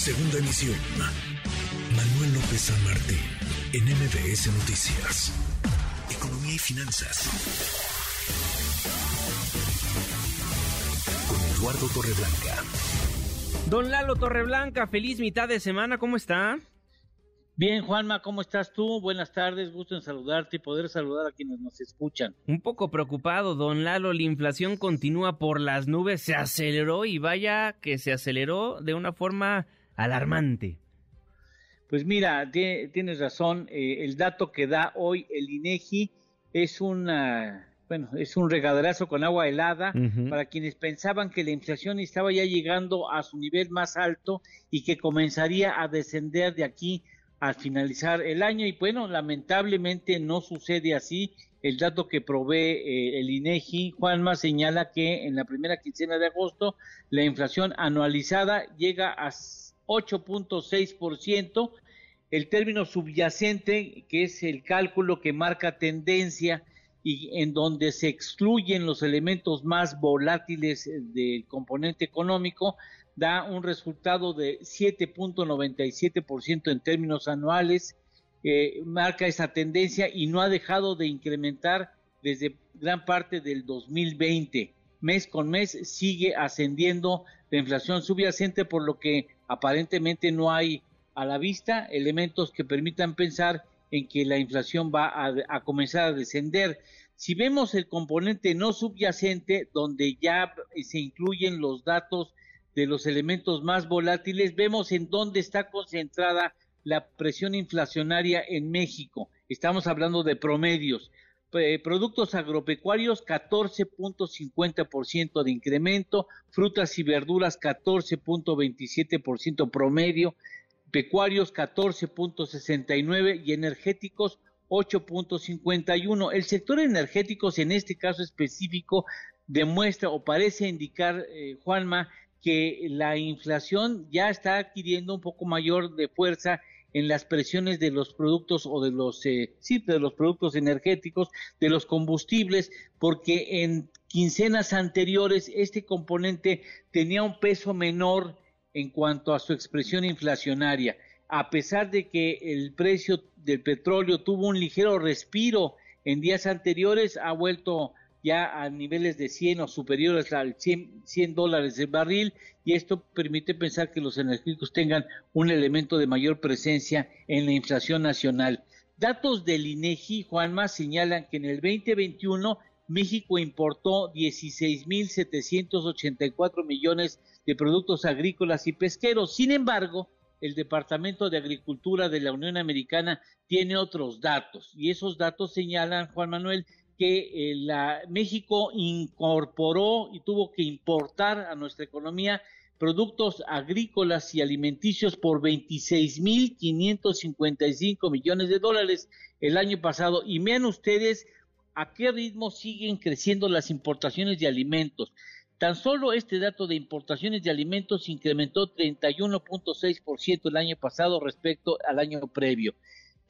Segunda emisión. Manuel López San Martín, en MBS Noticias. Economía y finanzas. Con Eduardo Torreblanca. Don Lalo Torreblanca, feliz mitad de semana, ¿cómo está? Bien, Juanma, ¿cómo estás tú? Buenas tardes, gusto en saludarte y poder saludar a quienes nos escuchan. Un poco preocupado, don Lalo, la inflación continúa por las nubes, se aceleró y vaya que se aceleró de una forma alarmante. Pues mira, tienes razón, eh, el dato que da hoy el INEGI es una bueno, es un regaderazo con agua helada para quienes pensaban que la inflación estaba ya llegando a su nivel más alto y que comenzaría a descender de aquí al finalizar el año y bueno, lamentablemente no sucede así. El dato que provee eh, el INEGI, Juanma, señala que en la primera quincena de agosto la inflación anualizada llega a 8.6%. El término subyacente, que es el cálculo que marca tendencia y en donde se excluyen los elementos más volátiles del componente económico, da un resultado de 7.97% en términos anuales, marca esa tendencia y no ha dejado de incrementar desde gran parte del 2020. Mes con mes sigue ascendiendo la inflación subyacente, por lo que aparentemente no hay a la vista elementos que permitan pensar en que la inflación va a, comenzar a descender. Si vemos el componente no subyacente, donde ya se incluyen los datos de los elementos más volátiles, vemos en dónde está concentrada la presión inflacionaria en México. Estamos hablando de promedios. Productos agropecuarios 14.50% de incremento, frutas y verduras 14.27% promedio, pecuarios 14.69 y energéticos 8.51. El sector energéticos en este caso específico demuestra o parece indicar, eh, Juanma, que la inflación ya está adquiriendo un poco mayor de fuerza en las presiones de los productos o de los eh, sí, de los productos energéticos, de los combustibles, porque en quincenas anteriores este componente tenía un peso menor en cuanto a su expresión inflacionaria. A pesar de que el precio del petróleo tuvo un ligero respiro en días anteriores, ha vuelto ya a niveles de 100 o superiores al 100, 100 dólares el barril y esto permite pensar que los energéticos tengan un elemento de mayor presencia en la inflación nacional. Datos del INEGI, Juanma, señalan que en el 2021 México importó 16.784 millones de productos agrícolas y pesqueros. Sin embargo, el Departamento de Agricultura de la Unión Americana tiene otros datos y esos datos señalan, Juan Manuel, que eh, la, México incorporó y tuvo que importar a nuestra economía productos agrícolas y alimenticios por 26.555 millones de dólares el año pasado. Y vean ustedes a qué ritmo siguen creciendo las importaciones de alimentos. Tan solo este dato de importaciones de alimentos incrementó 31.6% el año pasado respecto al año previo.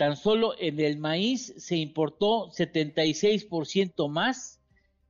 Tan solo en el maíz se importó 76% más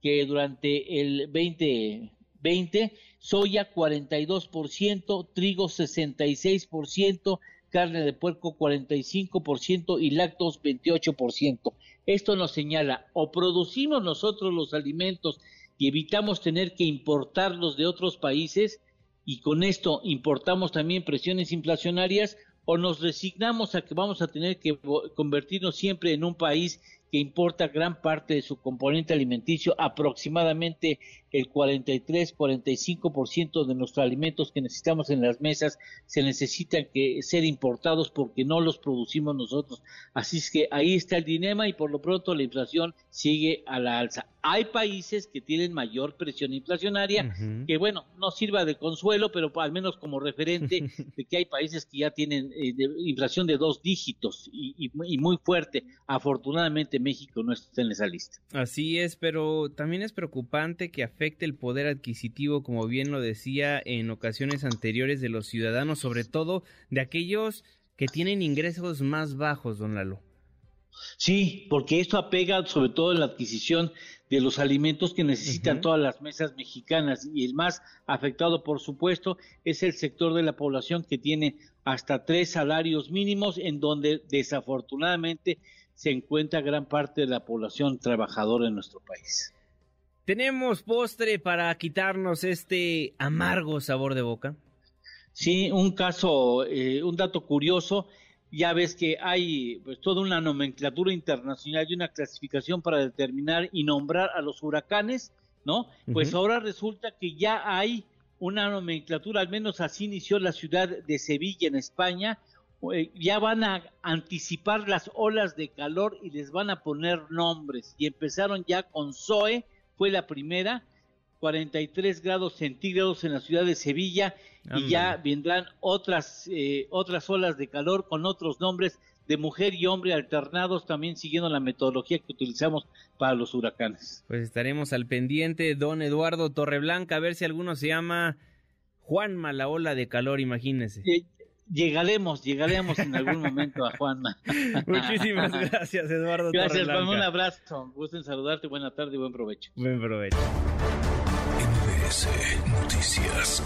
que durante el 2020, soya 42%, trigo 66%, carne de puerco 45% y lácteos 28%. Esto nos señala o producimos nosotros los alimentos y evitamos tener que importarlos de otros países y con esto importamos también presiones inflacionarias o nos resignamos a que vamos a tener que convertirnos siempre en un país que importa gran parte de su componente alimenticio, aproximadamente el 43-45% de nuestros alimentos que necesitamos en las mesas se necesitan que ser importados porque no los producimos nosotros. Así es que ahí está el dilema y por lo pronto la inflación sigue a la alza. Hay países que tienen mayor presión inflacionaria, que bueno, no sirva de consuelo, pero al menos como referente de que hay países que ya tienen eh, inflación de dos dígitos y, y muy fuerte. Afortunadamente México no está en esa lista. Así es, pero también es preocupante que afecte el poder adquisitivo, como bien lo decía en ocasiones anteriores, de los ciudadanos, sobre todo de aquellos que tienen ingresos más bajos, don Lalo. Sí, porque esto apega sobre todo en la adquisición de los alimentos que necesitan todas las mesas mexicanas y el más afectado, por supuesto, es el sector de la población que tiene hasta tres salarios mínimos, en donde desafortunadamente se encuentra gran parte de la población trabajadora en nuestro país. ¿Tenemos postre para quitarnos este amargo sabor de boca? Sí, un caso, eh, un dato curioso ya ves que hay pues toda una nomenclatura internacional y una clasificación para determinar y nombrar a los huracanes, ¿no? Pues ahora resulta que ya hay una nomenclatura, al menos así inició la ciudad de Sevilla en España, ya van a anticipar las olas de calor y les van a poner nombres y empezaron ya con Zoe, fue la primera, 43 grados centígrados en la ciudad de Sevilla y ya vendrán otras, eh, otras olas de calor con otros nombres de mujer y hombre alternados, también siguiendo la metodología que utilizamos para los huracanes. Pues estaremos al pendiente, don Eduardo Torreblanca, a ver si alguno se llama Juanma, la ola de calor, imagínese. Eh, llegaremos, llegaremos en algún momento a Juanma. Muchísimas gracias, Eduardo. Gracias, Juanma, un abrazo. Gusto en saludarte, buena tarde y buen provecho. Buen provecho. Noticias.